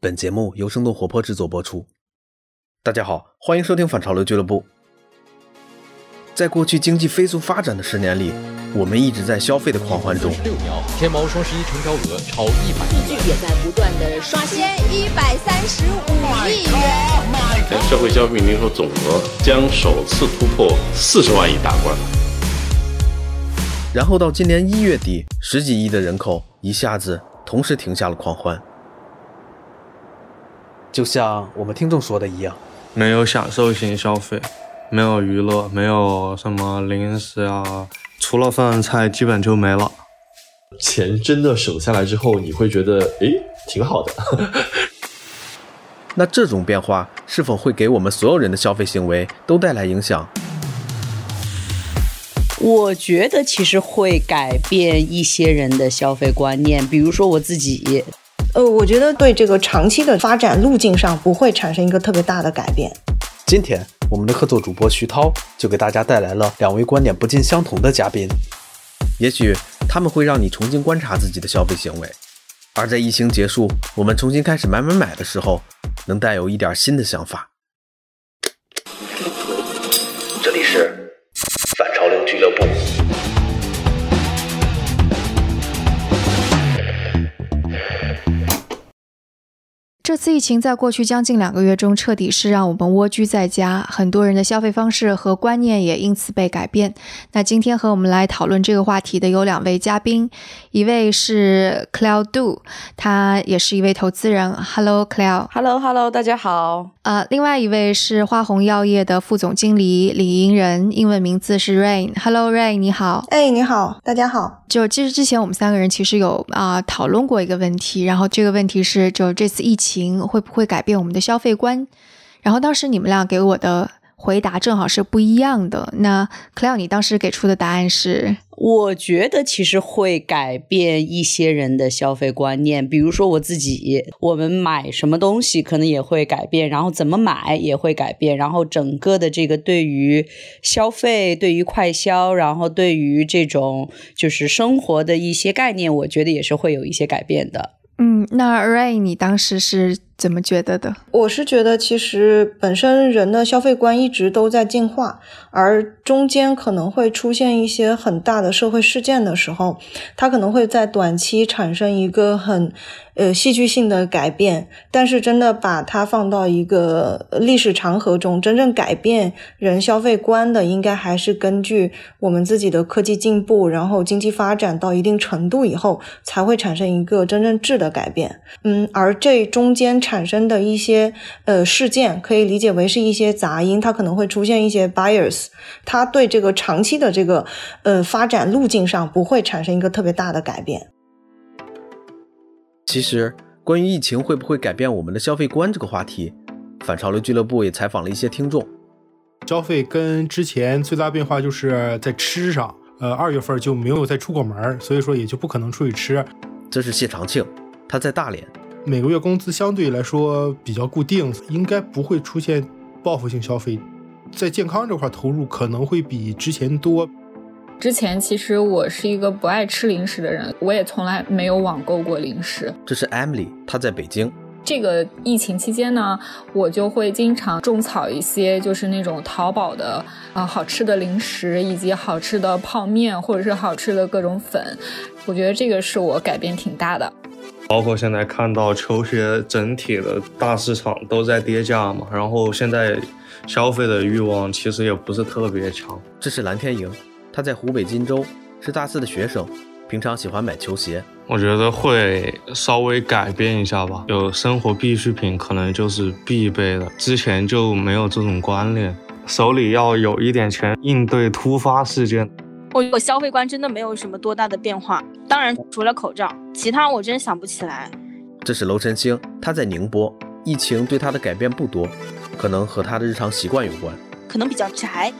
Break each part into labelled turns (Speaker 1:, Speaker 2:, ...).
Speaker 1: 本节目由生动活泼制作播出。大家好，欢迎收听反潮流俱乐部。在过去经济飞速发展的十年里，我们一直在消费的狂欢中。
Speaker 2: 六秒，天猫双十一成交额超一百亿元，
Speaker 3: 也在不断的刷新一百三十五亿元。
Speaker 4: 社会消费零售总额将首次突破四十万亿大关。
Speaker 1: 然后到今年一月底，十几亿的人口一下子同时停下了狂欢。就像我们听众说的一样，
Speaker 5: 没有享受型消费，没有娱乐，没有什么零食啊，除了饭菜基本就没了。
Speaker 6: 钱真的省下来之后，你会觉得诶挺好的。
Speaker 1: 那这种变化是否会给我们所有人的消费行为都带来影响？
Speaker 7: 我觉得其实会改变一些人的消费观念，比如说我自己。
Speaker 8: 呃，我觉得对这个长期的发展路径上不会产生一个特别大的改变。
Speaker 1: 今天我们的客座主播徐涛就给大家带来了两位观点不尽相同的嘉宾，也许他们会让你重新观察自己的消费行为，而在疫情结束，我们重新开始买买买的时候，能带有一点新的想法。这
Speaker 9: 次疫情在过去将近两个月中，彻底是让我们蜗居在家，很多人的消费方式和观念也因此被改变。那今天和我们来讨论这个话题的有两位嘉宾，一位是 Cloud Do，他也是一位投资人。Hello，Cloud。
Speaker 7: Hello，Hello，大家好。
Speaker 9: 呃，另外一位是花红药业的副总经理李银仁，英文名字是 Rain。Hello，Rain，你好。
Speaker 8: 哎，你好，大家好。
Speaker 9: 就其实之前我们三个人其实有啊、讨论过一个问题，然后这个问题是，就这次疫情会不会改变我们的消费观？然后当时你们俩给我的回答正好是不一样的。那 Cleo，你当时给出的答案是？
Speaker 7: 我觉得其实会改变一些人的消费观念，比如说我自己，我们买什么东西可能也会改变，然后怎么买也会改变，然后整个的这个对于消费、对于快消，然后对于这种就是生活的一些概念，我觉得也是会有一些改变的。
Speaker 9: 嗯，那 Ray，你当时是怎么觉得的？
Speaker 8: 我是觉得，其实本身人的消费观一直都在进化，而中间可能会出现一些很大的社会事件的时候，它可能会在短期产生一个很呃戏剧性的改变。但是真的把它放到一个历史长河中，真正改变人消费观的，应该还是根据我们自己的科技进步，然后经济发展到一定程度以后，才会产生一个真正质的改。嗯，而这中间产生的一些呃事件，可以理解为是一些杂音，它可能会出现一些 bias，它对这个长期的这个呃发展路径上不会产生一个特别大的改变。
Speaker 1: 其实，关于疫情会不会改变我们的消费观这个话题，反潮流俱乐部也采访了一些听众。
Speaker 10: 消费跟之前最大变化就是在吃上，呃，二月份就没有再出过门，所以说也就不可能出去吃。
Speaker 1: 这是谢长庆，他在大连。
Speaker 10: 每个月工资相对来说比较固定，应该不会出现报复性消费，在健康这块投入可能会比之前多。
Speaker 11: 之前其实我是一个不爱吃零食的人，我也从来没有网购过零食。
Speaker 1: 这是 Emily，她在北京。
Speaker 11: 这个疫情期间呢，我就会经常种草一些就是那种淘宝的啊、呃、好吃的零食，以及好吃的泡面或者是好吃的各种粉。我觉得这个是我改变挺大的。
Speaker 5: 包括现在看到球鞋整体的大市场都在跌价嘛，然后现在消费的欲望其实也不是特别强。
Speaker 1: 这是蓝天莹，他在湖北荆州，是大四的学生，平常喜欢买球鞋。
Speaker 5: 我觉得会稍微改变一下吧，有生活必需品可能就是必备的，之前就没有这种观念，手里要有一点钱应对突发事件。
Speaker 12: 我我消费观真的没有什么多大的变化，当然除了口罩，其他我真想不起来。
Speaker 1: 这是娄晨星，他在宁波，疫情对他的改变不多，可能和他的日常习惯有关，
Speaker 12: 可能比较宅。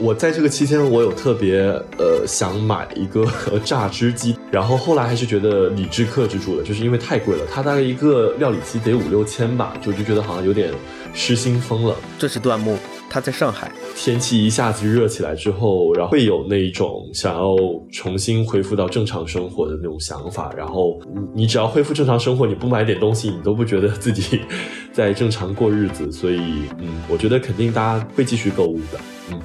Speaker 6: 我在这个期间，我有特别呃想买一个 榨汁机，然后后来还是觉得理智克制住了，就是因为太贵了，它大概一个料理机得五六千吧，就就觉得好像有点失心疯了。
Speaker 1: 这是段木，他在上海，
Speaker 6: 天气一下子热起来之后，然后会有那一种想要重新恢复到正常生活的那种想法。然后你你只要恢复正常生活，你不买点东西，你都不觉得自己在正常过日子。所以，嗯，我觉得肯定大家会继续购物的。嗯，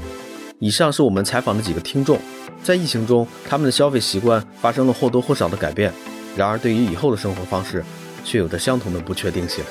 Speaker 1: 以上是我们采访的几个听众，在疫情中，他们的消费习惯发生了或多或少的改变。然而，对于以后的生活方式，却有着相同的不确定性。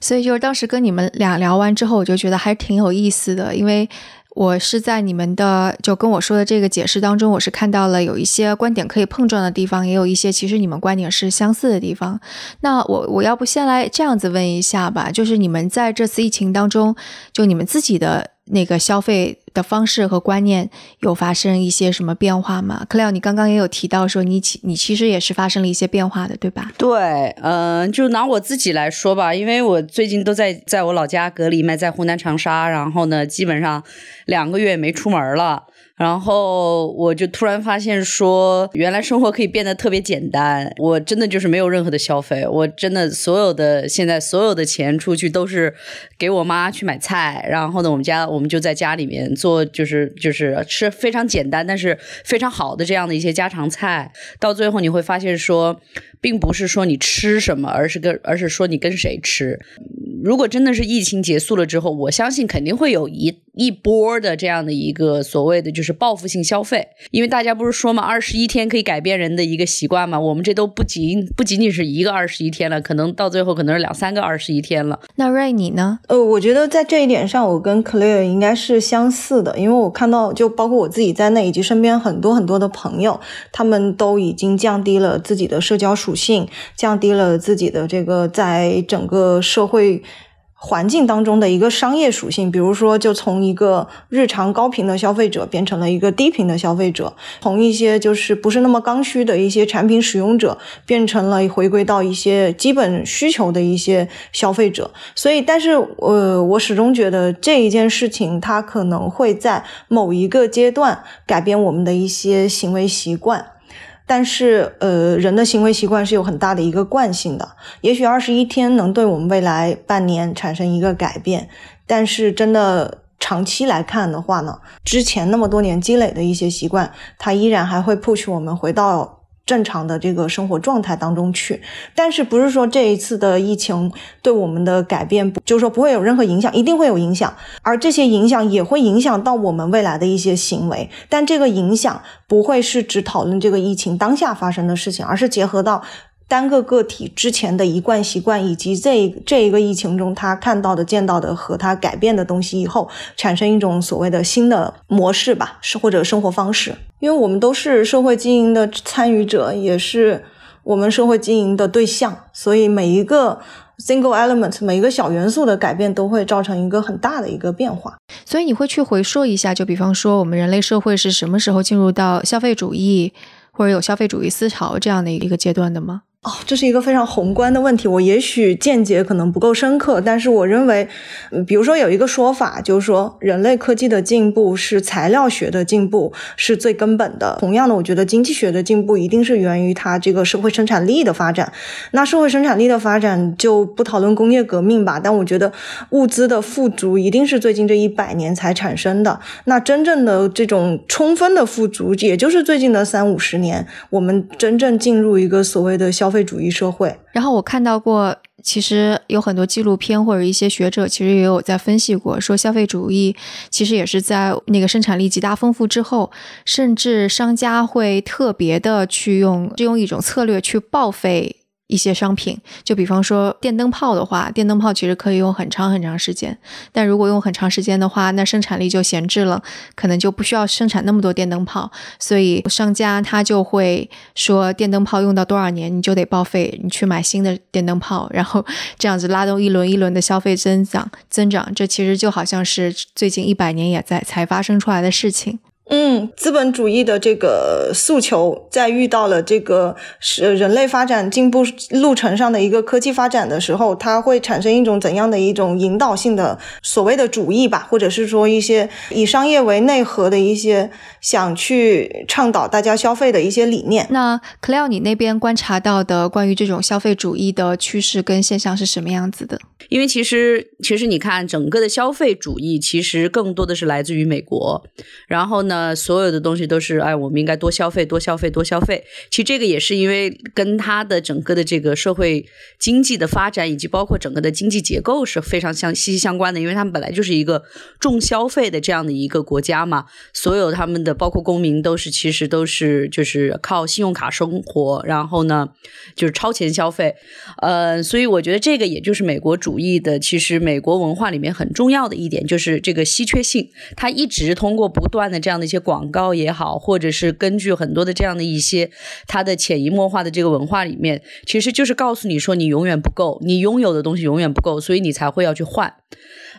Speaker 9: 所以，就是当时跟你们俩聊完之后，我就觉得还挺有意思的，因为我是在你们的就跟我说的这个解释当中，我是看到了有一些观点可以碰撞的地方，也有一些其实你们观点是相似的地方。那我我要不先来这样子问一下吧，就是你们在这次疫情当中，就你们自己的。那个消费的方式和观念有发生一些什么变化吗？克廖，你刚刚也有提到说你其你其实也是发生了一些变化的，对吧？
Speaker 7: 对，嗯，就拿我自己来说吧，因为我最近都在在我老家隔离嘛，在湖南长沙，然后呢，基本上两个月没出门了。然后我就突然发现，说原来生活可以变得特别简单。我真的就是没有任何的消费，我真的所有的现在所有的钱出去都是给我妈去买菜。然后呢，我们家我们就在家里面做，就是就是吃非常简单但是非常好的这样的一些家常菜。到最后你会发现，说并不是说你吃什么，而是跟而是说你跟谁吃。如果真的是疫情结束了之后，我相信肯定会有一一波的这样的一个所谓的就是报复性消费，因为大家不是说嘛，二十一天可以改变人的一个习惯嘛，我们这都不仅不仅仅是一个二十一天了，可能到最后可能是两三个二十一天了。
Speaker 9: 那瑞你呢？
Speaker 8: 呃，我觉得在这一点上，我跟 Clare 应该是相似的，因为我看到就包括我自己在内，以及身边很多很多的朋友，他们都已经降低了自己的社交属性，降低了自己的这个在整个社会。环境当中的一个商业属性，比如说，就从一个日常高频的消费者变成了一个低频的消费者，从一些就是不是那么刚需的一些产品使用者，变成了回归到一些基本需求的一些消费者。所以，但是，呃，我始终觉得这一件事情，它可能会在某一个阶段改变我们的一些行为习惯。但是，呃，人的行为习惯是有很大的一个惯性的。也许二十一天能对我们未来半年产生一个改变，但是真的长期来看的话呢，之前那么多年积累的一些习惯，它依然还会 push 我们回到。正常的这个生活状态当中去，但是不是说这一次的疫情对我们的改变，就是说不会有任何影响，一定会有影响，而这些影响也会影响到我们未来的一些行为，但这个影响不会是只讨论这个疫情当下发生的事情，而是结合到。单个个体之前的一贯习惯，以及这这一个疫情中他看到的、见到的和他改变的东西以后，产生一种所谓的新的模式吧，是或者生活方式。因为我们都是社会经营的参与者，也是我们社会经营的对象，所以每一个 single element，每一个小元素的改变，都会造成一个很大的一个变化。
Speaker 9: 所以你会去回溯一下，就比方说，我们人类社会是什么时候进入到消费主义或者有消费主义思潮这样的一个阶段的吗？
Speaker 8: 哦，这是一个非常宏观的问题，我也许见解可能不够深刻，但是我认为，比如说有一个说法，就是说人类科技的进步是材料学的进步是最根本的。同样的，我觉得经济学的进步一定是源于它这个社会生产力的发展。那社会生产力的发展就不讨论工业革命吧，但我觉得物资的富足一定是最近这一百年才产生的。那真正的这种充分的富足，也就是最近的三五十年，我们真正进入一个所谓的消费。主义社会，
Speaker 9: 然后我看到过，其实有很多纪录片或者一些学者，其实也有在分析过，说消费主义其实也是在那个生产力极大丰富之后，甚至商家会特别的去用，用一种策略去报废。一些商品，就比方说电灯泡的话，电灯泡其实可以用很长很长时间，但如果用很长时间的话，那生产力就闲置了，可能就不需要生产那么多电灯泡，所以商家他就会说电灯泡用到多少年你就得报废，你去买新的电灯泡，然后这样子拉动一轮一轮的消费增长增长，这其实就好像是最近一百年也在才发生出来的事情。
Speaker 8: 嗯，资本主义的这个诉求，在遇到了这个是人类发展进步路程上的一个科技发展的时候，它会产生一种怎样的一种引导性的所谓的主义吧，或者是说一些以商业为内核的一些想去倡导大家消费的一些理念。
Speaker 9: 那 Claire，你那边观察到的关于这种消费主义的趋势跟现象是什么样子的？
Speaker 7: 因为其实，其实你看，整个的消费主义其实更多的是来自于美国。然后呢，所有的东西都是，哎，我们应该多消费，多消费，多消费。其实这个也是因为跟它的整个的这个社会经济的发展，以及包括整个的经济结构是非常相息息相关的。因为他们本来就是一个重消费的这样的一个国家嘛，所有他们的包括公民都是其实都是就是靠信用卡生活，然后呢就是超前消费。呃，所以我觉得这个也就是美国主义的，其实美国文化里面很重要的一点就是这个稀缺性，它一直通过不断的这样的一些广告也好，或者是根据很多的这样的一些它的潜移默化的这个文化里面，其实就是告诉你说你永远不够，你拥有的东西永远不够，所以你才会要去换。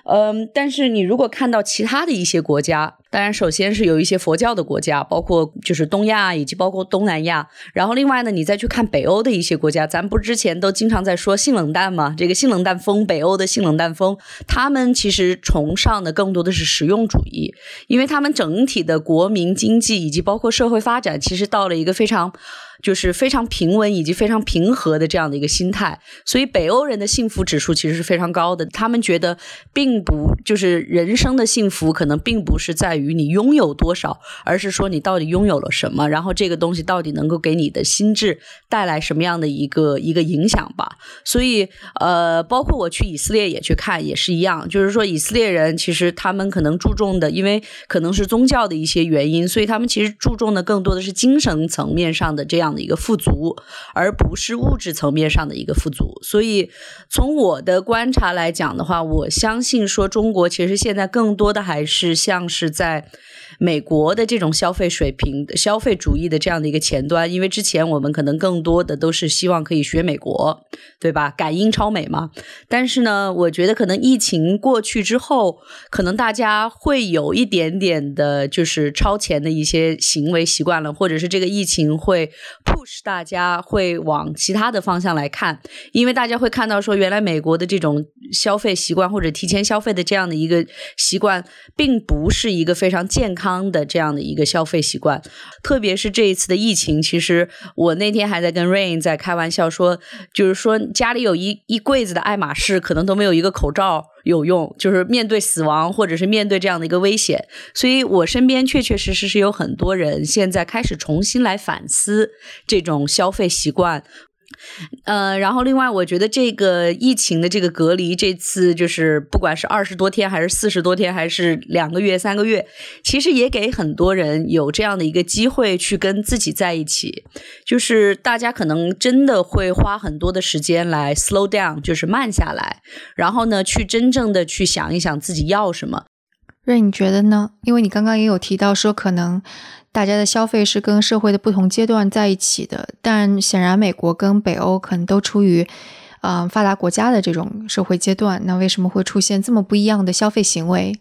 Speaker 7: 嗯，但是你如果看到其他的一些国家，当然首先是有一些佛教的国家，包括就是东亚以及包括东南亚，然后另外呢，你再去看北欧的一些国家，咱不之前都经常在说性冷淡吗？这个性冷淡风，北欧的性冷淡风，他们其实崇尚的更多的是实用主义，因为他们整体的国民经济以及包括社会发展，其实到了一个非常。就是非常平稳以及非常平和的这样的一个心态，所以北欧人的幸福指数其实是非常高的。他们觉得，并不就是人生的幸福，可能并不是在于你拥有多少，而是说你到底拥有了什么，然后这个东西到底能够给你的心智带来什么样的一个一个影响吧。所以，呃，包括我去以色列也去看，也是一样，就是说以色列人其实他们可能注重的，因为可能是宗教的一些原因，所以他们其实注重的更多的是精神层面上的这样。的一个富足，而不是物质层面上的一个富足。所以，从我的观察来讲的话，我相信说中国其实现在更多的还是像是在。美国的这种消费水平、消费主义的这样的一个前端，因为之前我们可能更多的都是希望可以学美国，对吧？赶英超美嘛。但是呢，我觉得可能疫情过去之后，可能大家会有一点点的，就是超前的一些行为习惯了，或者是这个疫情会 push 大家会往其他的方向来看，因为大家会看到说，原来美国的这种消费习惯或者提前消费的这样的一个习惯，并不是一个非常健康。的这样的一个消费习惯，特别是这一次的疫情，其实我那天还在跟 Rain 在开玩笑说，就是说家里有一一柜子的爱马仕，可能都没有一个口罩有用，就是面对死亡或者是面对这样的一个危险。所以我身边确确实实是有很多人现在开始重新来反思这种消费习惯。呃，然后另外，我觉得这个疫情的这个隔离，这次就是不管是二十多天，还是四十多天，还是两个月、三个月，其实也给很多人有这样的一个机会去跟自己在一起。就是大家可能真的会花很多的时间来 slow down，就是慢下来，然后呢，去真正的去想一想自己要什么。
Speaker 9: 瑞，你觉得呢？因为你刚刚也有提到说，可能大家的消费是跟社会的不同阶段在一起的，但显然美国跟北欧可能都处于，嗯，发达国家的这种社会阶段，那为什么会出现这么不一样的消费行为？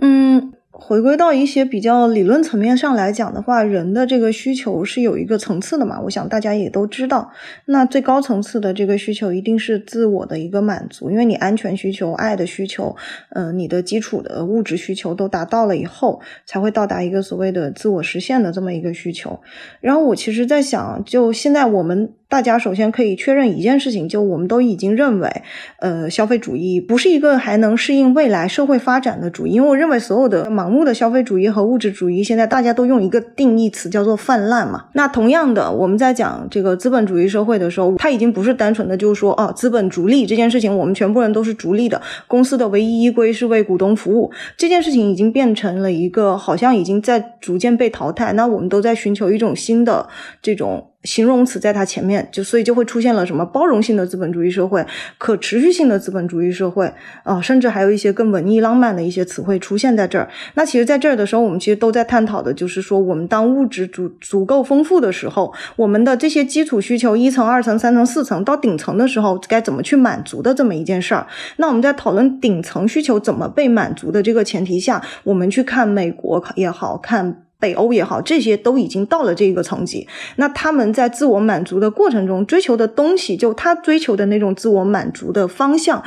Speaker 8: 嗯。回归到一些比较理论层面上来讲的话，人的这个需求是有一个层次的嘛？我想大家也都知道。那最高层次的这个需求一定是自我的一个满足，因为你安全需求、爱的需求，嗯，你的基础的物质需求都达到了以后，才会到达一个所谓的自我实现的这么一个需求。然后我其实在想，就现在我们。大家首先可以确认一件事情，就我们都已经认为，呃，消费主义不是一个还能适应未来社会发展的主义。因为我认为所有的盲目的消费主义和物质主义，现在大家都用一个定义词叫做泛滥嘛。那同样的，我们在讲这个资本主义社会的时候，它已经不是单纯的就是说，哦，资本逐利这件事情，我们全部人都是逐利的，公司的唯一依归是为股东服务，这件事情已经变成了一个好像已经在逐渐被淘汰。那我们都在寻求一种新的这种。形容词在它前面，就所以就会出现了什么包容性的资本主义社会、可持续性的资本主义社会啊，甚至还有一些更文艺浪漫的一些词汇出现在这儿。那其实，在这儿的时候，我们其实都在探讨的就是说，我们当物质足足够丰富的时候，我们的这些基础需求一层、二层、三层、四层到顶层的时候，该怎么去满足的这么一件事儿。那我们在讨论顶层需求怎么被满足的这个前提下，我们去看美国也好看。北欧也好，这些都已经到了这个层级。那他们在自我满足的过程中追求的东西，就他追求的那种自我满足的方向，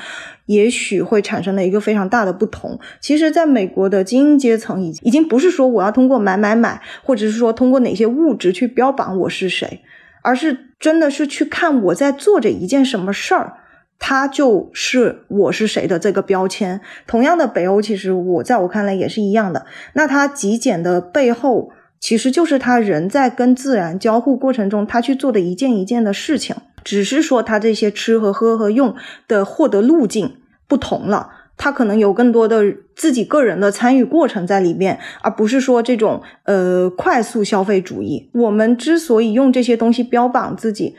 Speaker 8: 也许会产生了一个非常大的不同。其实，在美国的精英阶层，已经已经不是说我要通过买买买，或者是说通过哪些物质去标榜我是谁，而是真的是去看我在做着一件什么事儿。它就是我是谁的这个标签。同样的，北欧其实我在我看来也是一样的。那它极简的背后，其实就是他人在跟自然交互过程中，他去做的一件一件的事情。只是说他这些吃和喝和用的获得路径不同了，他可能有更多的自己个人的参与过程在里面，而不是说这种呃快速消费主义。我们之所以用这些东西标榜自己。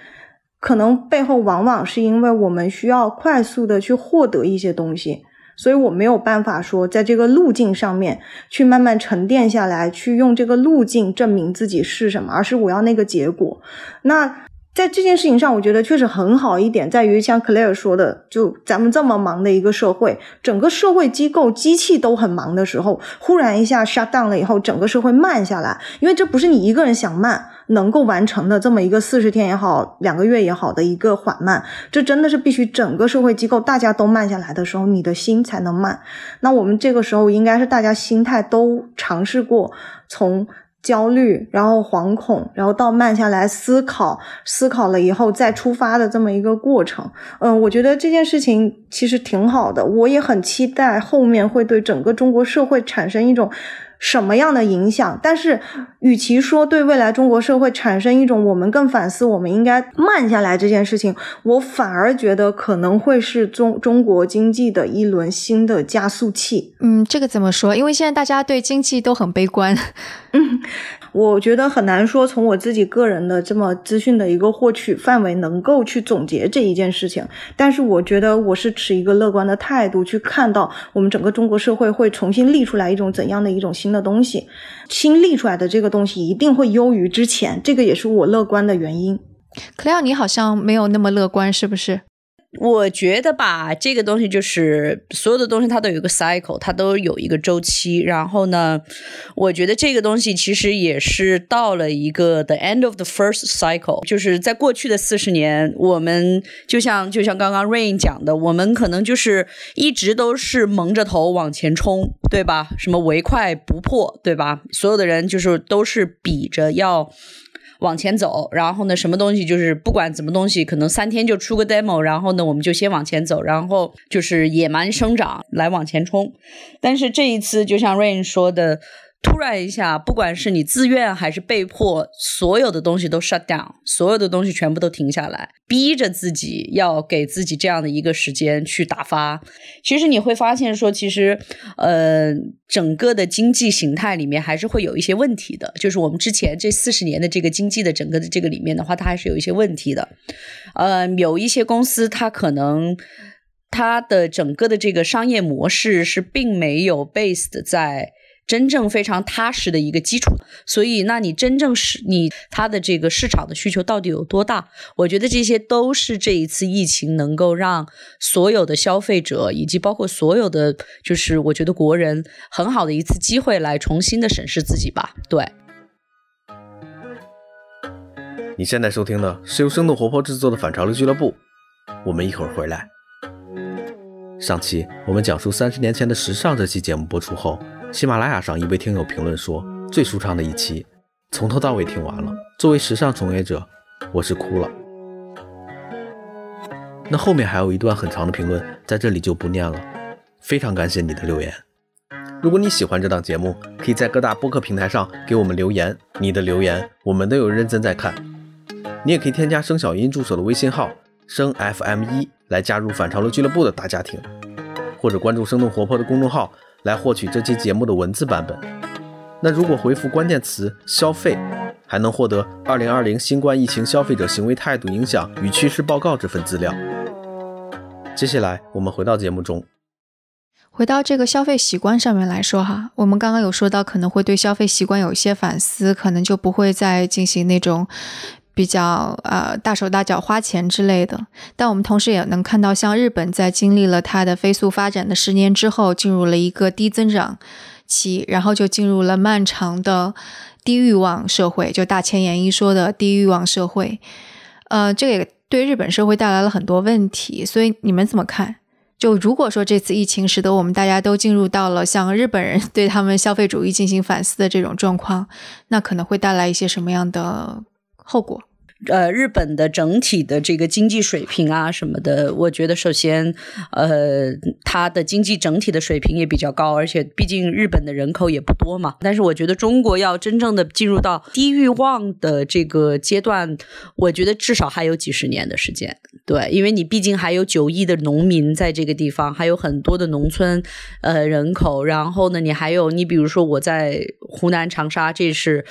Speaker 8: 可能背后往往是因为我们需要快速的去获得一些东西，所以我没有办法说在这个路径上面去慢慢沉淀下来，去用这个路径证明自己是什么，而是我要那个结果。那。在这件事情上，我觉得确实很好一点，在于像 Claire 说的，就咱们这么忙的一个社会，整个社会机构机器都很忙的时候，忽然一下 shut down 了以后，整个社会慢下来，因为这不是你一个人想慢能够完成的这么一个四十天也好，两个月也好的一个缓慢，这真的是必须整个社会机构大家都慢下来的时候，你的心才能慢。那我们这个时候应该是大家心态都尝试过从。焦虑，然后惶恐，然后到慢下来思考，思考了以后再出发的这么一个过程。嗯，我觉得这件事情其实挺好的，我也很期待后面会对整个中国社会产生一种。什么样的影响？但是，与其说对未来中国社会产生一种我们更反思，我们应该慢下来这件事情，我反而觉得可能会是中中国经济的一轮新的加速器。
Speaker 9: 嗯，这个怎么说？因为现在大家对经济都很悲观。
Speaker 8: 嗯。我觉得很难说从我自己个人的这么资讯的一个获取范围能够去总结这一件事情，但是我觉得我是持一个乐观的态度去看到我们整个中国社会会重新立出来一种怎样的一种新的东西，新立出来的这个东西一定会优于之前，这个也是我乐观的原因。
Speaker 9: 克莱尔，你好像没有那么乐观，是不是？
Speaker 7: 我觉得吧，这个东西就是所有的东西它都有一个 cycle，它都有一个周期。然后呢，我觉得这个东西其实也是到了一个 the end of the first cycle，就是在过去的四十年，我们就像就像刚刚 Rain 讲的，我们可能就是一直都是蒙着头往前冲，对吧？什么唯快不破，对吧？所有的人就是都是比着要。往前走，然后呢，什么东西就是不管什么东西，可能三天就出个 demo，然后呢，我们就先往前走，然后就是野蛮生长来往前冲。但是这一次，就像 Rain 说的。突然一下，不管是你自愿还是被迫，所有的东西都 shut down，所有的东西全部都停下来，逼着自己要给自己这样的一个时间去打发。其实你会发现，说其实，呃，整个的经济形态里面还是会有一些问题的。就是我们之前这四十年的这个经济的整个的这个里面的话，它还是有一些问题的。呃，有一些公司它可能它的整个的这个商业模式是并没有 based 在。真正非常踏实的一个基础，所以，那你真正是你它的这个市场的需求到底有多大？我觉得这些都是这一次疫情能够让所有的消费者以及包括所有的，就是我觉得国人很好的一次机会，来重新的审视自己吧。对。
Speaker 1: 你现在收听的是由生动活泼制作的反潮流俱乐部，我们一会儿回来。上期我们讲述三十年前的时尚这期节目播出后。喜马拉雅上一位听友评论说：“最舒畅的一期，从头到尾听完了。作为时尚从业者，我是哭了。”那后面还有一段很长的评论，在这里就不念了。非常感谢你的留言。如果你喜欢这档节目，可以在各大播客平台上给我们留言，你的留言我们都有认真在看。你也可以添加声小音助手的微信号“声 FM 一”来加入反潮流俱乐部的大家庭，或者关注生动活泼的公众号。来获取这期节目的文字版本。那如果回复关键词“消费”，还能获得二零二零新冠疫情消费者行为态度影响与趋势报告这份资料。接下来我们回到节目中，
Speaker 9: 回到这个消费习惯上面来说哈，我们刚刚有说到可能会对消费习惯有一些反思，可能就不会再进行那种。比较呃大手大脚花钱之类的，但我们同时也能看到，像日本在经历了它的飞速发展的十年之后，进入了一个低增长、期，然后就进入了漫长的低欲望社会，就大前研一说的低欲望社会。呃，这个也对日本社会带来了很多问题，所以你们怎么看？就如果说这次疫情使得我们大家都进入到了像日本人对他们消费主义进行反思的这种状况，那可能会带来一些什么样的后果？
Speaker 7: 呃，日本的整体的这个经济水平啊什么的，我觉得首先，呃，它的经济整体的水平也比较高，而且毕竟日本的人口也不多嘛。但是我觉得中国要真正的进入到低欲望的这个阶段，我觉得至少还有几十年的时间。对，因为你毕竟还有九亿的农民在这个地方，还有很多的农村呃人口，然后呢，你还有你比如说我在湖南长沙，这是。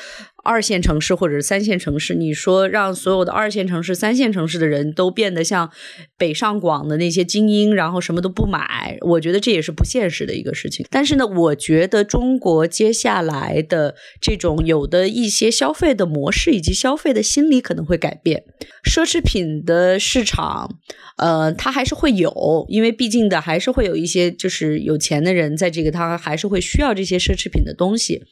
Speaker 7: 二线城市或者是三线城市，你说让所有的二线城市、三线城市的人都变得像北上广的那些精英，然后什么都不买，我觉得这也是不现实的一个事情。但是呢，我觉得中国接下来的这种有的一些消费的模式以及消费的心理可能会改变，奢侈品的市场，呃，它还是会有，因为毕竟的还是会有一些就是有钱的人在这个，他还是会需要这些奢侈品的东西。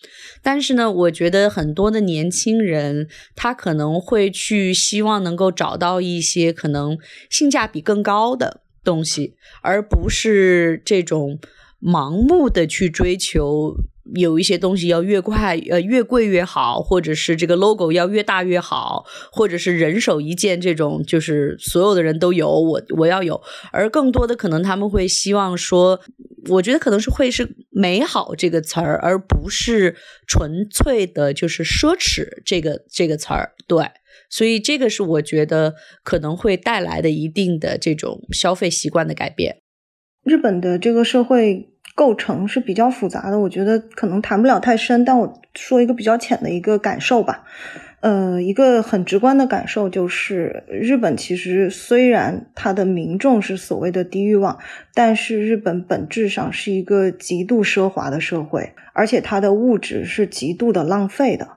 Speaker 7: 但是呢，我觉得很多的年轻人，他可能会去希望能够找到一些可能性价比更高的东西，而不是这种盲目的去追求。有一些东西要越快，呃，越贵越好，或者是这个 logo 要越大越好，或者是人手一件这种，就是所有的人都有，我我要有。而更多的可能他们会希望说，我觉得可能是会是美好这个词儿，而不是纯粹的就是奢侈这个这个词儿。对，所以这个是我觉得可能会带来的一定的这种消费习惯的改变。
Speaker 8: 日本的这个社会。构成是比较复杂的，我觉得可能谈不了太深，但我说一个比较浅的一个感受吧。呃，一个很直观的感受就是，日本其实虽然它的民众是所谓的低欲望，但是日本本质上是一个极度奢华的社会，而且它的物质是极度的浪费的。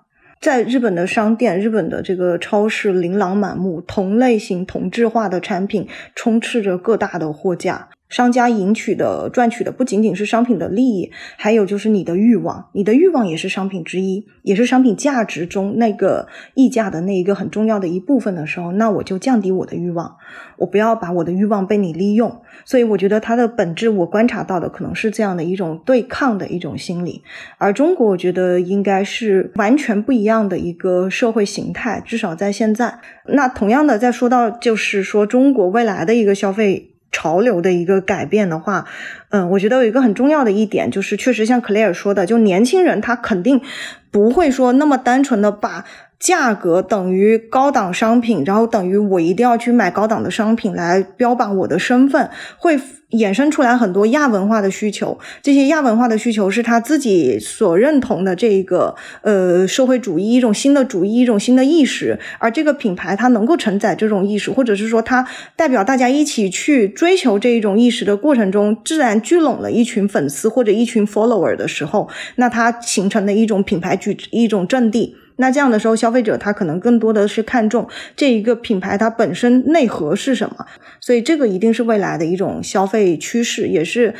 Speaker 8: 在日本的商店、日本的这个超市，琳琅满目，同类型、同质化的产品充斥着各大的货架。商家赢取的、赚取的不仅仅是商品的利益，还有就是你的欲望。你的欲望也是商品之一，也是商品价值中那个溢价的那一个很重要的一部分的时候，那我就降低我的欲望，我不要把我的欲望被你利用。所以我觉得它的本质，我观察到的可能是这样的一种对抗的一种心理。而中国，我觉得应该是完全不一样的一个社会形态，至少在现在。那同样的，再说到就是说中国未来的一个消费。潮流的一个改变的话，嗯，我觉得有一个很重要的一点，就是确实像 Claire 说的，就年轻人他肯定不会说那么单纯的把。价格等于高档商品，然后等于我一定要去买高档的商品来标榜我的身份，会衍生出来很多亚文化的需求。这些亚文化的需求是他自己所认同的这个呃社会主义一种新的主义一种新的意识，而这个品牌它能够承载这种意识，或者是说它代表大家一起去追求这一种意识的过程中，自然聚拢了一群粉丝或者一群 follower 的时候，那它形成的一种品牌举一种阵地。那这样的时候，消费者他可能更多的是看重这一个品牌它本身内核是什么，所以这个一定是未来的一种消费趋势，也是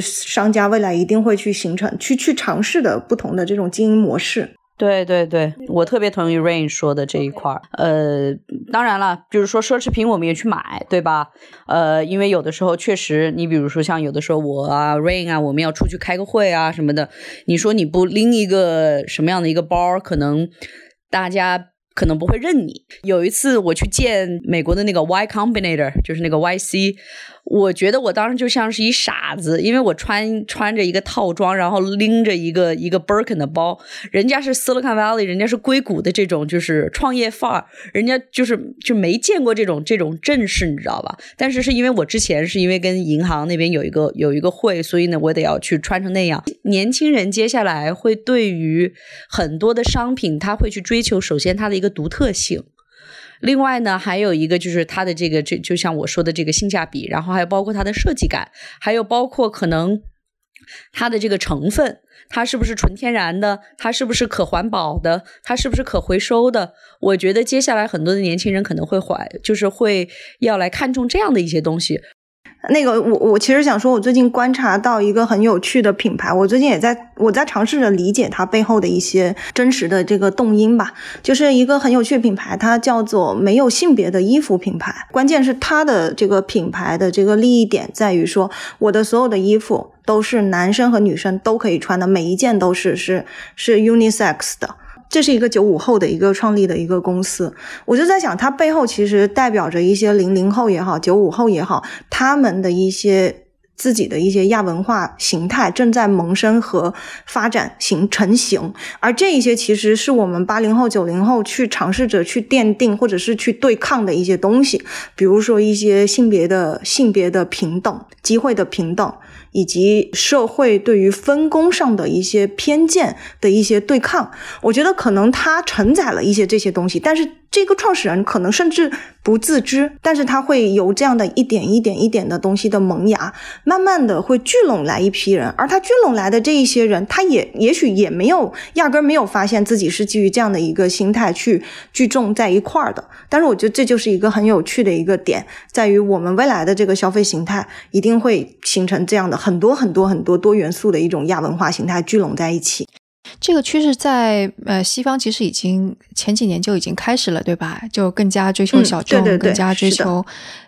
Speaker 8: 商家未来一定会去形成、去去尝试的不同的这种经营模式。
Speaker 7: 对对对，我特别同意 Rain 说的这一块儿。呃，当然了，就是说奢侈品我们也去买，对吧？呃，因为有的时候确实，你比如说像有的时候我啊，Rain 啊，我们要出去开个会啊什么的，你说你不拎一个什么样的一个包，可能大家。可能不会认你。有一次我去见美国的那个 Y Combinator，就是那个 YC，我觉得我当时就像是一傻子，因为我穿穿着一个套装，然后拎着一个一个 Birkin 的包，人家是 Silicon Valley，人家是硅谷的这种就是创业范儿，人家就是就没见过这种这种阵势，你知道吧？但是是因为我之前是因为跟银行那边有一个有一个会，所以呢，我得要去穿成那样。年轻人接下来会对于很多的商品，他会去追求，首先他的一个。独特性，另外呢，还有一个就是它的这个，这就像我说的这个性价比，然后还有包括它的设计感，还有包括可能它的这个成分，它是不是纯天然的，它是不是可环保的，它是不是可回收的？我觉得接下来很多的年轻人可能会怀，就是会要来看重这样的一些东西。
Speaker 8: 那个，我我其实想说，我最近观察到一个很有趣的品牌，我最近也在我在尝试着理解它背后的一些真实的这个动因吧。就是一个很有趣的品牌，它叫做没有性别的衣服品牌。关键是它的这个品牌的这个利益点在于说，我的所有的衣服都是男生和女生都可以穿的，每一件都是是是 unisex 的。这是一个九五后的一个创立的一个公司，我就在想，它背后其实代表着一些零零后也好，九五后也好，他们的一些自己的一些亚文化形态正在萌生和发展形成型，而这一些其实是我们八零后、九零后去尝试着去奠定或者是去对抗的一些东西，比如说一些性别的性别的平等、机会的平等。以及社会对于分工上的一些偏见的一些对抗，我觉得可能它承载了一些这些东西，但是。这个创始人可能甚至不自知，但是他会由这样的一点一点一点的东西的萌芽，慢慢的会聚拢来一批人，而他聚拢来的这一些人，他也也许也没有压根没有发现自己是基于这样的一个心态去聚众在一块儿的。但是我觉得这就是一个很有趣的一个点，在于我们未来的这个消费形态一定会形成这样的很多很多很多多元素的一种亚文化形态聚拢在一起。
Speaker 9: 这个趋势在呃西方其实已经前几年就已经开始了，对吧？就更加追求小众，更加追求。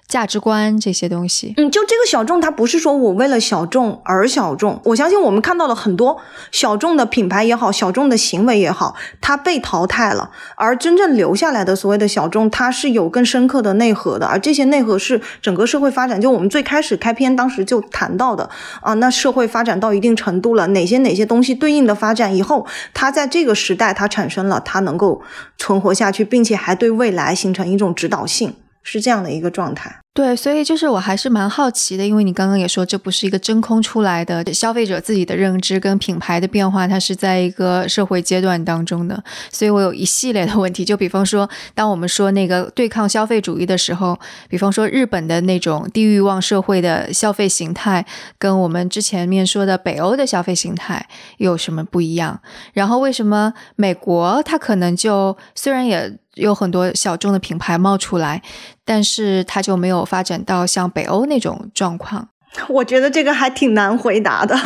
Speaker 9: 价值观这些东西，
Speaker 8: 嗯，就这个小众，它不是说我为了小众而小众。我相信我们看到了很多小众的品牌也好，小众的行为也好，它被淘汰了。而真正留下来的所谓的小众，它是有更深刻的内核的。而这些内核是整个社会发展，就我们最开始开篇当时就谈到的啊。那社会发展到一定程度了，哪些哪些东西对应的发展以后，它在这个时代它产生了，它能够存活下去，并且还对未来形成一种指导性。是这样的一个状态，
Speaker 9: 对，所以就是我还是蛮好奇的，因为你刚刚也说这不是一个真空出来的，消费者自己的认知跟品牌的变化，它是在一个社会阶段当中的，所以我有一系列的问题，就比方说，当我们说那个对抗消费主义的时候，比方说日本的那种低欲望社会的消费形态，跟我们之前面说的北欧的消费形态有什么不一样？然后为什么美国它可能就虽然也。有很多小众的品牌冒出来，但是它就没有发展到像北欧那种状况。
Speaker 8: 我觉得这个还挺难回答的，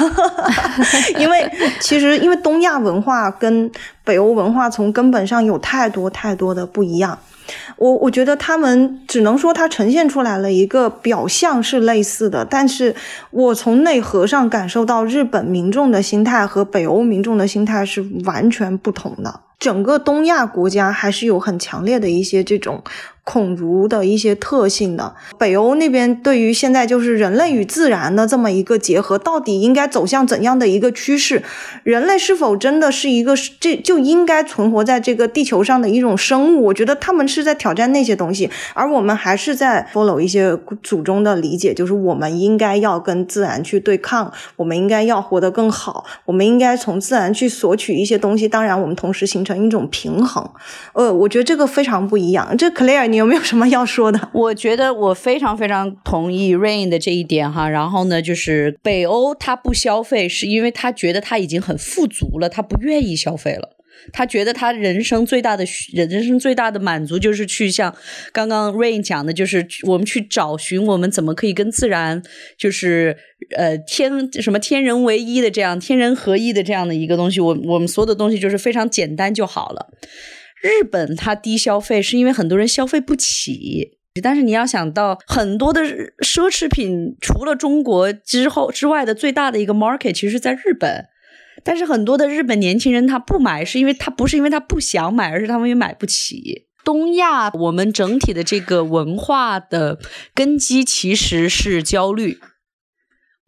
Speaker 8: 因为其实因为东亚文化跟北欧文化从根本上有太多太多的不一样。我我觉得他们只能说它呈现出来了一个表象是类似的，但是我从内核上感受到日本民众的心态和北欧民众的心态是完全不同的。整个东亚国家还是有很强烈的一些这种。孔儒的一些特性的北欧那边，对于现在就是人类与自然的这么一个结合，到底应该走向怎样的一个趋势？人类是否真的是一个这就应该存活在这个地球上的一种生物？我觉得他们是在挑战那些东西，而我们还是在 follow 一些祖宗的理解，就是我们应该要跟自然去对抗，我们应该要活得更好，我们应该从自然去索取一些东西。当然，我们同时形成一种平衡。呃，我觉得这个非常不一样。这 Claire。你有没有什么要说的？
Speaker 7: 我觉得我非常非常同意 Rain 的这一点哈。然后呢，就是北欧他不消费，是因为他觉得他已经很富足了，他不愿意消费了。他觉得他人生最大的人生最大的满足就是去像刚刚 Rain 讲的，就是我们去找寻我们怎么可以跟自然，就是呃天什么天人唯一的这样天人合一的这样的一个东西。我我们所有的东西就是非常简单就好了。日本它低消费是因为很多人消费不起，但是你要想到很多的奢侈品，除了中国之后之外的最大的一个 market 其实在日本，但是很多的日本年轻人他不买，是因为他不是因为他不想买，而是他们也买不起。东亚我们整体的这个文化的根基其实是焦虑。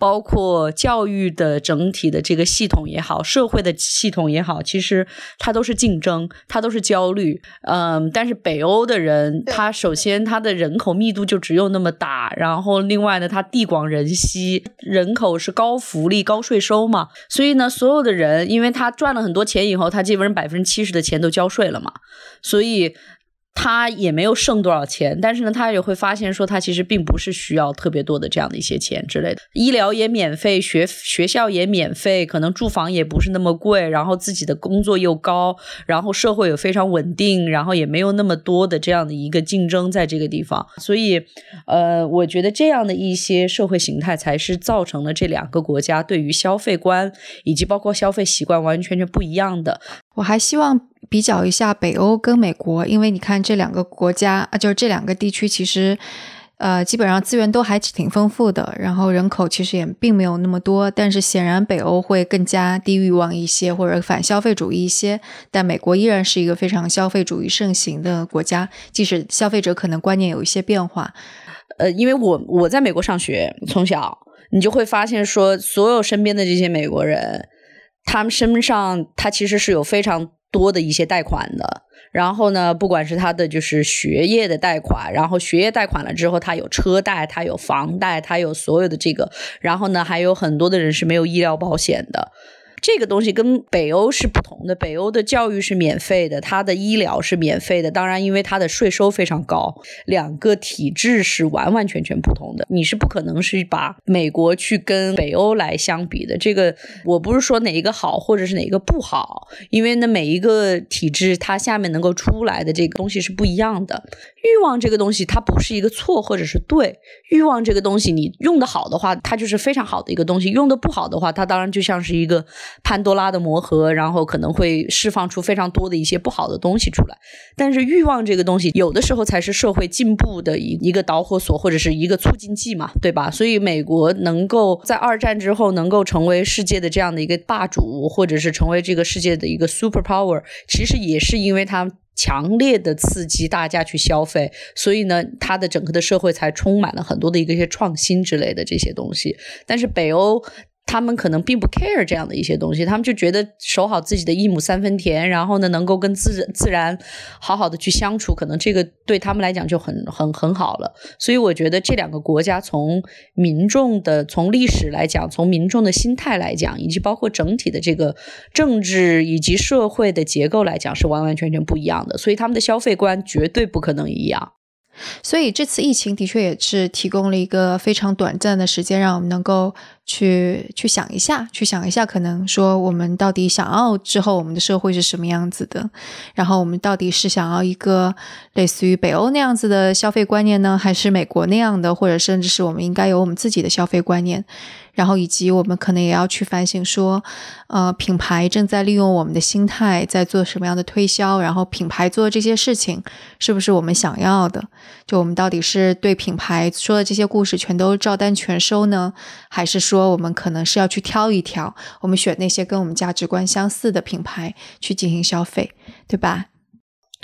Speaker 7: 包括教育的整体的这个系统也好，社会的系统也好，其实它都是竞争，它都是焦虑。嗯，但是北欧的人，他首先他的人口密度就只有那么大，然后另外呢，他地广人稀，人口是高福利、高税收嘛，所以呢，所有的人，因为他赚了很多钱以后，他基本上百分之七十的钱都交税了嘛，所以。他也没有剩多少钱，但是呢，他也会发现说，他其实并不是需要特别多的这样的一些钱之类的，医疗也免费，学学校也免费，可能住房也不是那么贵，然后自己的工作又高，然后社会也非常稳定，然后也没有那么多的这样的一个竞争在这个地方，所以，呃，我觉得这样的一些社会形态才是造成了这两个国家对于消费观以及包括消费习惯完完全全不一样的。
Speaker 9: 我还希望比较一下北欧跟美国，因为你看这两个国家啊，就是这两个地区，其实呃基本上资源都还挺丰富的，然后人口其实也并没有那么多，但是显然北欧会更加低欲望一些，或者反消费主义一些，但美国依然是一个非常消费主义盛行的国家，即使消费者可能观念有一些变化。
Speaker 7: 呃，因为我我在美国上学，从小你就会发现说，所有身边的这些美国人。他们身上，他其实是有非常多的一些贷款的。然后呢，不管是他的就是学业的贷款，然后学业贷款了之后，他有车贷，他有房贷，他有所有的这个。然后呢，还有很多的人是没有医疗保险的。这个东西跟北欧是不同的，北欧的教育是免费的，它的医疗是免费的。当然，因为它的税收非常高，两个体制是完完全全不同的。你是不可能是把美国去跟北欧来相比的。这个我不是说哪一个好或者是哪一个不好，因为呢每一个体制它下面能够出来的这个东西是不一样的。欲望这个东西它不是一个错或者是对，欲望这个东西你用的好的话，它就是非常好的一个东西；用的不好的话，它当然就像是一个。潘多拉的魔盒，然后可能会释放出非常多的一些不好的东西出来。但是欲望这个东西，有的时候才是社会进步的一一个导火索，或者是一个促进剂嘛，对吧？所以美国能够在二战之后能够成为世界的这样的一个霸主，或者是成为这个世界的一个 super power，其实也是因为它强烈的刺激大家去消费，所以呢，它的整个的社会才充满了很多的一个些创新之类的这些东西。但是北欧。他们可能并不 care 这样的一些东西，他们就觉得守好自己的一亩三分田，然后呢，能够跟自自然好好的去相处，可能这个对他们来讲就很很很好了。所以我觉得这两个国家从民众的从历史来讲，从民众的心态来讲，以及包括整体的这个政治以及社会的结构来讲，是完完全全不一样的。所以他们的消费观绝对不可能一样。
Speaker 9: 所以这次疫情的确也是提供了一个非常短暂的时间，让我们能够。去去想一下，去想一下，可能说我们到底想要之后我们的社会是什么样子的？然后我们到底是想要一个类似于北欧那样子的消费观念呢，还是美国那样的，或者甚至是我们应该有我们自己的消费观念？然后以及我们可能也要去反省说，呃，品牌正在利用我们的心态在做什么样的推销？然后品牌做这些事情是不是我们想要的？就我们到底是对品牌说的这些故事全都照单全收呢，还是说？说我们可能是要去挑一挑，我们选那些跟我们价值观相似的品牌去进行消费，对吧？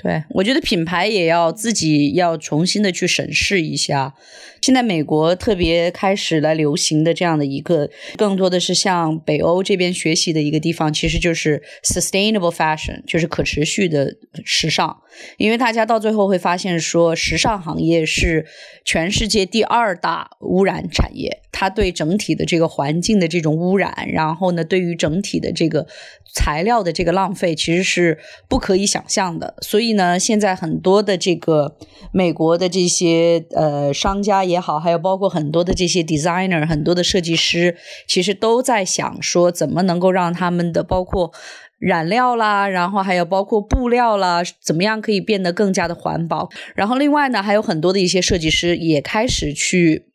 Speaker 7: 对，我觉得品牌也要自己要重新的去审视一下。现在美国特别开始来流行的这样的一个，更多的是向北欧这边学习的一个地方，其实就是 sustainable fashion，就是可持续的时尚。因为大家到最后会发现，说时尚行业是全世界第二大污染产业，它对整体的这个环境的这种污染，然后呢，对于整体的这个材料的这个浪费，其实是不可以想象的。所以呢，现在很多的这个美国的这些呃商家也好，还有包括很多的这些 designer，很多的设计师，其实都在想说，怎么能够让他们的包括。染料啦，然后还有包括布料啦，怎么样可以变得更加的环保？然后另外呢，还有很多的一些设计师也开始去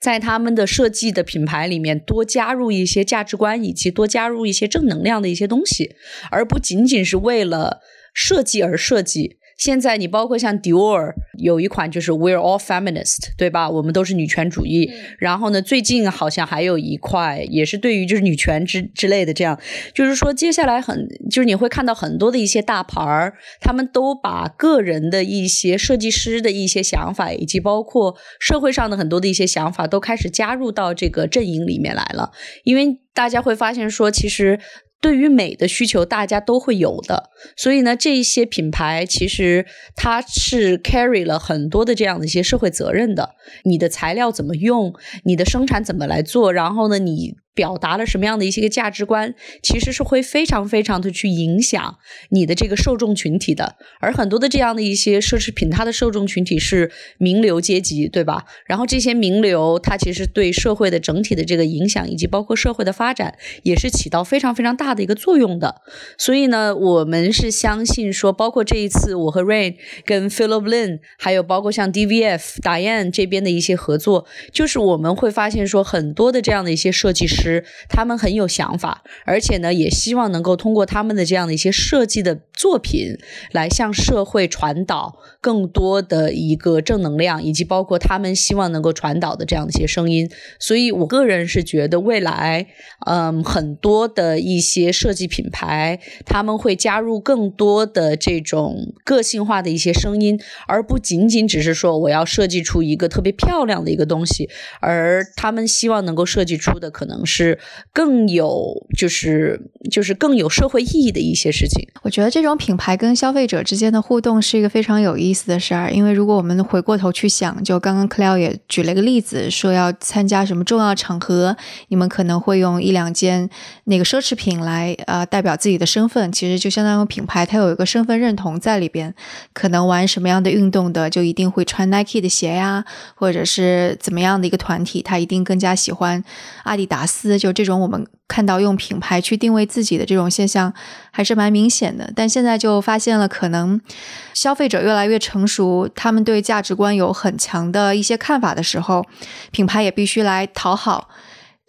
Speaker 7: 在他们的设计的品牌里面多加入一些价值观，以及多加入一些正能量的一些东西，而不仅仅是为了设计而设计。现在你包括像 Dior 有一款就是 We're all feminist，对吧？我们都是女权主义。然后呢，最近好像还有一块也是对于就是女权之之类的这样，就是说接下来很就是你会看到很多的一些大牌儿，他们都把个人的一些设计师的一些想法，以及包括社会上的很多的一些想法，都开始加入到这个阵营里面来了。因为大家会发现说，其实。对于美的需求，大家都会有的，所以呢，这一些品牌其实它是 carry 了很多的这样的一些社会责任的。你的材料怎么用，你的生产怎么来做，然后呢，你表达了什么样的一些个价值观，其实是会非常非常的去影响你的这个受众群体的。而很多的这样的一些奢侈品，它的受众群体是名流阶级，对吧？然后这些名流，它其实对社会的整体的这个影响，以及包括社会的发展，也是起到非常非常大的一个作用的。所以呢，我们是相信说，包括这一次我和 Rain 跟 Philip Lin，还有包括像 DVF、Diane 这边的一些合作，就是我们会发现说，很多的这样的一些设计师。师他们很有想法，而且呢，也希望能够通过他们的这样的一些设计的作品，来向社会传导更多的一个正能量，以及包括他们希望能够传导的这样的一些声音。所以我个人是觉得，未来，嗯，很多的一些设计品牌，他们会加入更多的这种个性化的一些声音，而不仅仅只是说我要设计出一个特别漂亮的一个东西，而他们希望能够设计出的可能。是更有，就是就是更有社会意义的一些事情。
Speaker 9: 我觉得这种品牌跟消费者之间的互动是一个非常有意思的事儿。因为如果我们回过头去想，就刚刚 Clare 也举了一个例子，说要参加什么重要场合，你们可能会用一两件那个奢侈品来呃代表自己的身份。其实就相当于品牌，它有一个身份认同在里边。可能玩什么样的运动的，就一定会穿 Nike 的鞋呀，或者是怎么样的一个团体，他一定更加喜欢阿迪达斯。就这种，我们看到用品牌去定位自己的这种现象，还是蛮明显的。但现在就发现了，可能消费者越来越成熟，他们对价值观有很强的一些看法的时候，品牌也必须来讨好。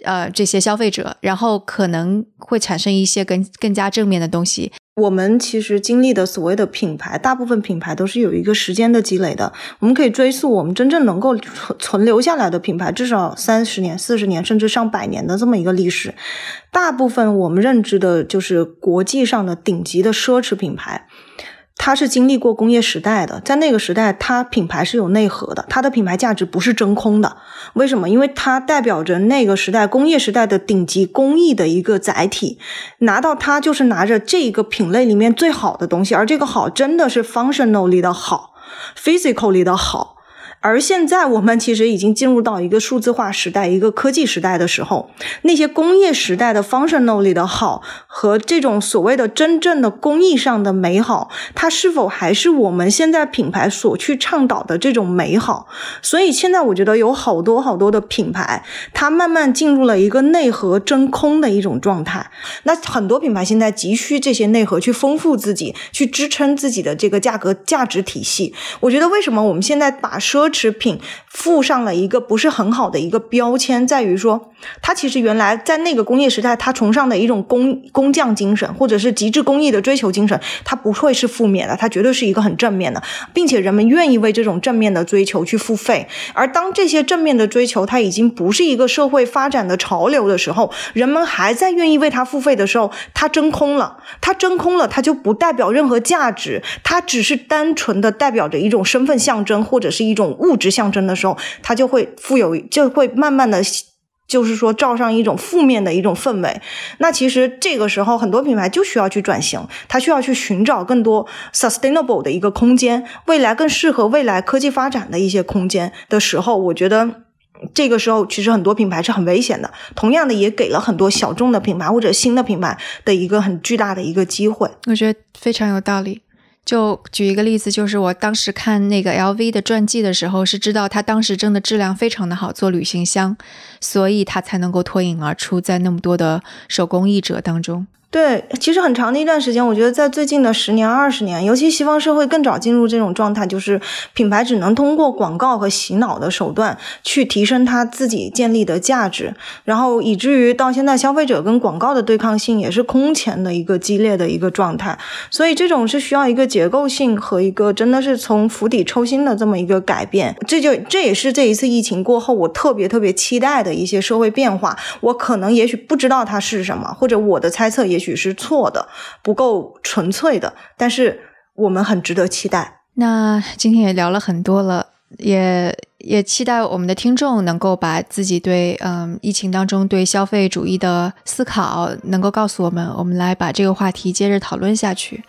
Speaker 9: 呃，这些消费者，然后可能会产生一些更更加正面的东西。
Speaker 8: 我们其实经历的所谓的品牌，大部分品牌都是有一个时间的积累的。我们可以追溯我们真正能够存存留下来的品牌，至少三十年、四十年，甚至上百年的这么一个历史。大部分我们认知的就是国际上的顶级的奢侈品牌。它是经历过工业时代的，在那个时代，它品牌是有内核的，它的品牌价值不是真空的。为什么？因为它代表着那个时代工业时代的顶级工艺的一个载体，拿到它就是拿着这个品类里面最好的东西，而这个好真的是 functional 里的好，physically 的好。而现在，我们其实已经进入到一个数字化时代、一个科技时代的时候，那些工业时代的 functional 里的好和这种所谓的真正的工艺上的美好，它是否还是我们现在品牌所去倡导的这种美好？所以现在我觉得有好多好多的品牌，它慢慢进入了一个内核真空的一种状态。那很多品牌现在急需这些内核去丰富自己，去支撑自己的这个价格价值体系。我觉得为什么我们现在把奢食品附上了一个不是很好的一个标签，在于说，它其实原来在那个工业时代，它崇尚的一种工工匠精神，或者是极致工艺的追求精神，它不会是负面的，它绝对是一个很正面的，并且人们愿意为这种正面的追求去付费。而当这些正面的追求，它已经不是一个社会发展的潮流的时候，人们还在愿意为它付费的时候，它真空了，它真空了，它就不代表任何价值，它只是单纯的代表着一种身份象征，或者是一种。物质象征的时候，它就会富有，就会慢慢的，就是说罩上一种负面的一种氛围。那其实这个时候，很多品牌就需要去转型，它需要去寻找更多 sustainable 的一个空间，未来更适合未来科技发展的一些空间的时候，我觉得这个时候其实很多品牌是很危险的。同样的，也给了很多小众的品牌或者新的品牌的一个很巨大的一个机会。
Speaker 9: 我觉得非常有道理。就举一个例子，就是我当时看那个 LV 的传记的时候，是知道它当时真的质量非常的好，做旅行箱，所以它才能够脱颖而出，在那么多的手工艺者当中。
Speaker 8: 对，其实很长的一段时间，我觉得在最近的十年、二十年，尤其西方社会更早进入这种状态，就是品牌只能通过广告和洗脑的手段去提升它自己建立的价值，然后以至于到现在，消费者跟广告的对抗性也是空前的一个激烈的一个状态。所以这种是需要一个结构性和一个真的是从釜底抽薪的这么一个改变。这就这也是这一次疫情过后，我特别特别期待的一些社会变化。我可能也许不知道它是什么，或者我的猜测也许。许是错的，不够纯粹的，但是我们很值得期待。
Speaker 9: 那今天也聊了很多了，也也期待我们的听众能够把自己对嗯疫情当中对消费主义的思考能够告诉我们，我们来把这个话题接着讨论下去。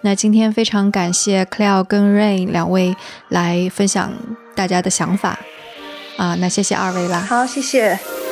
Speaker 9: 那今天非常感谢 Clare 跟 Rain 两位来分享大家的想法啊，那谢谢二位啦。
Speaker 8: 好，谢谢。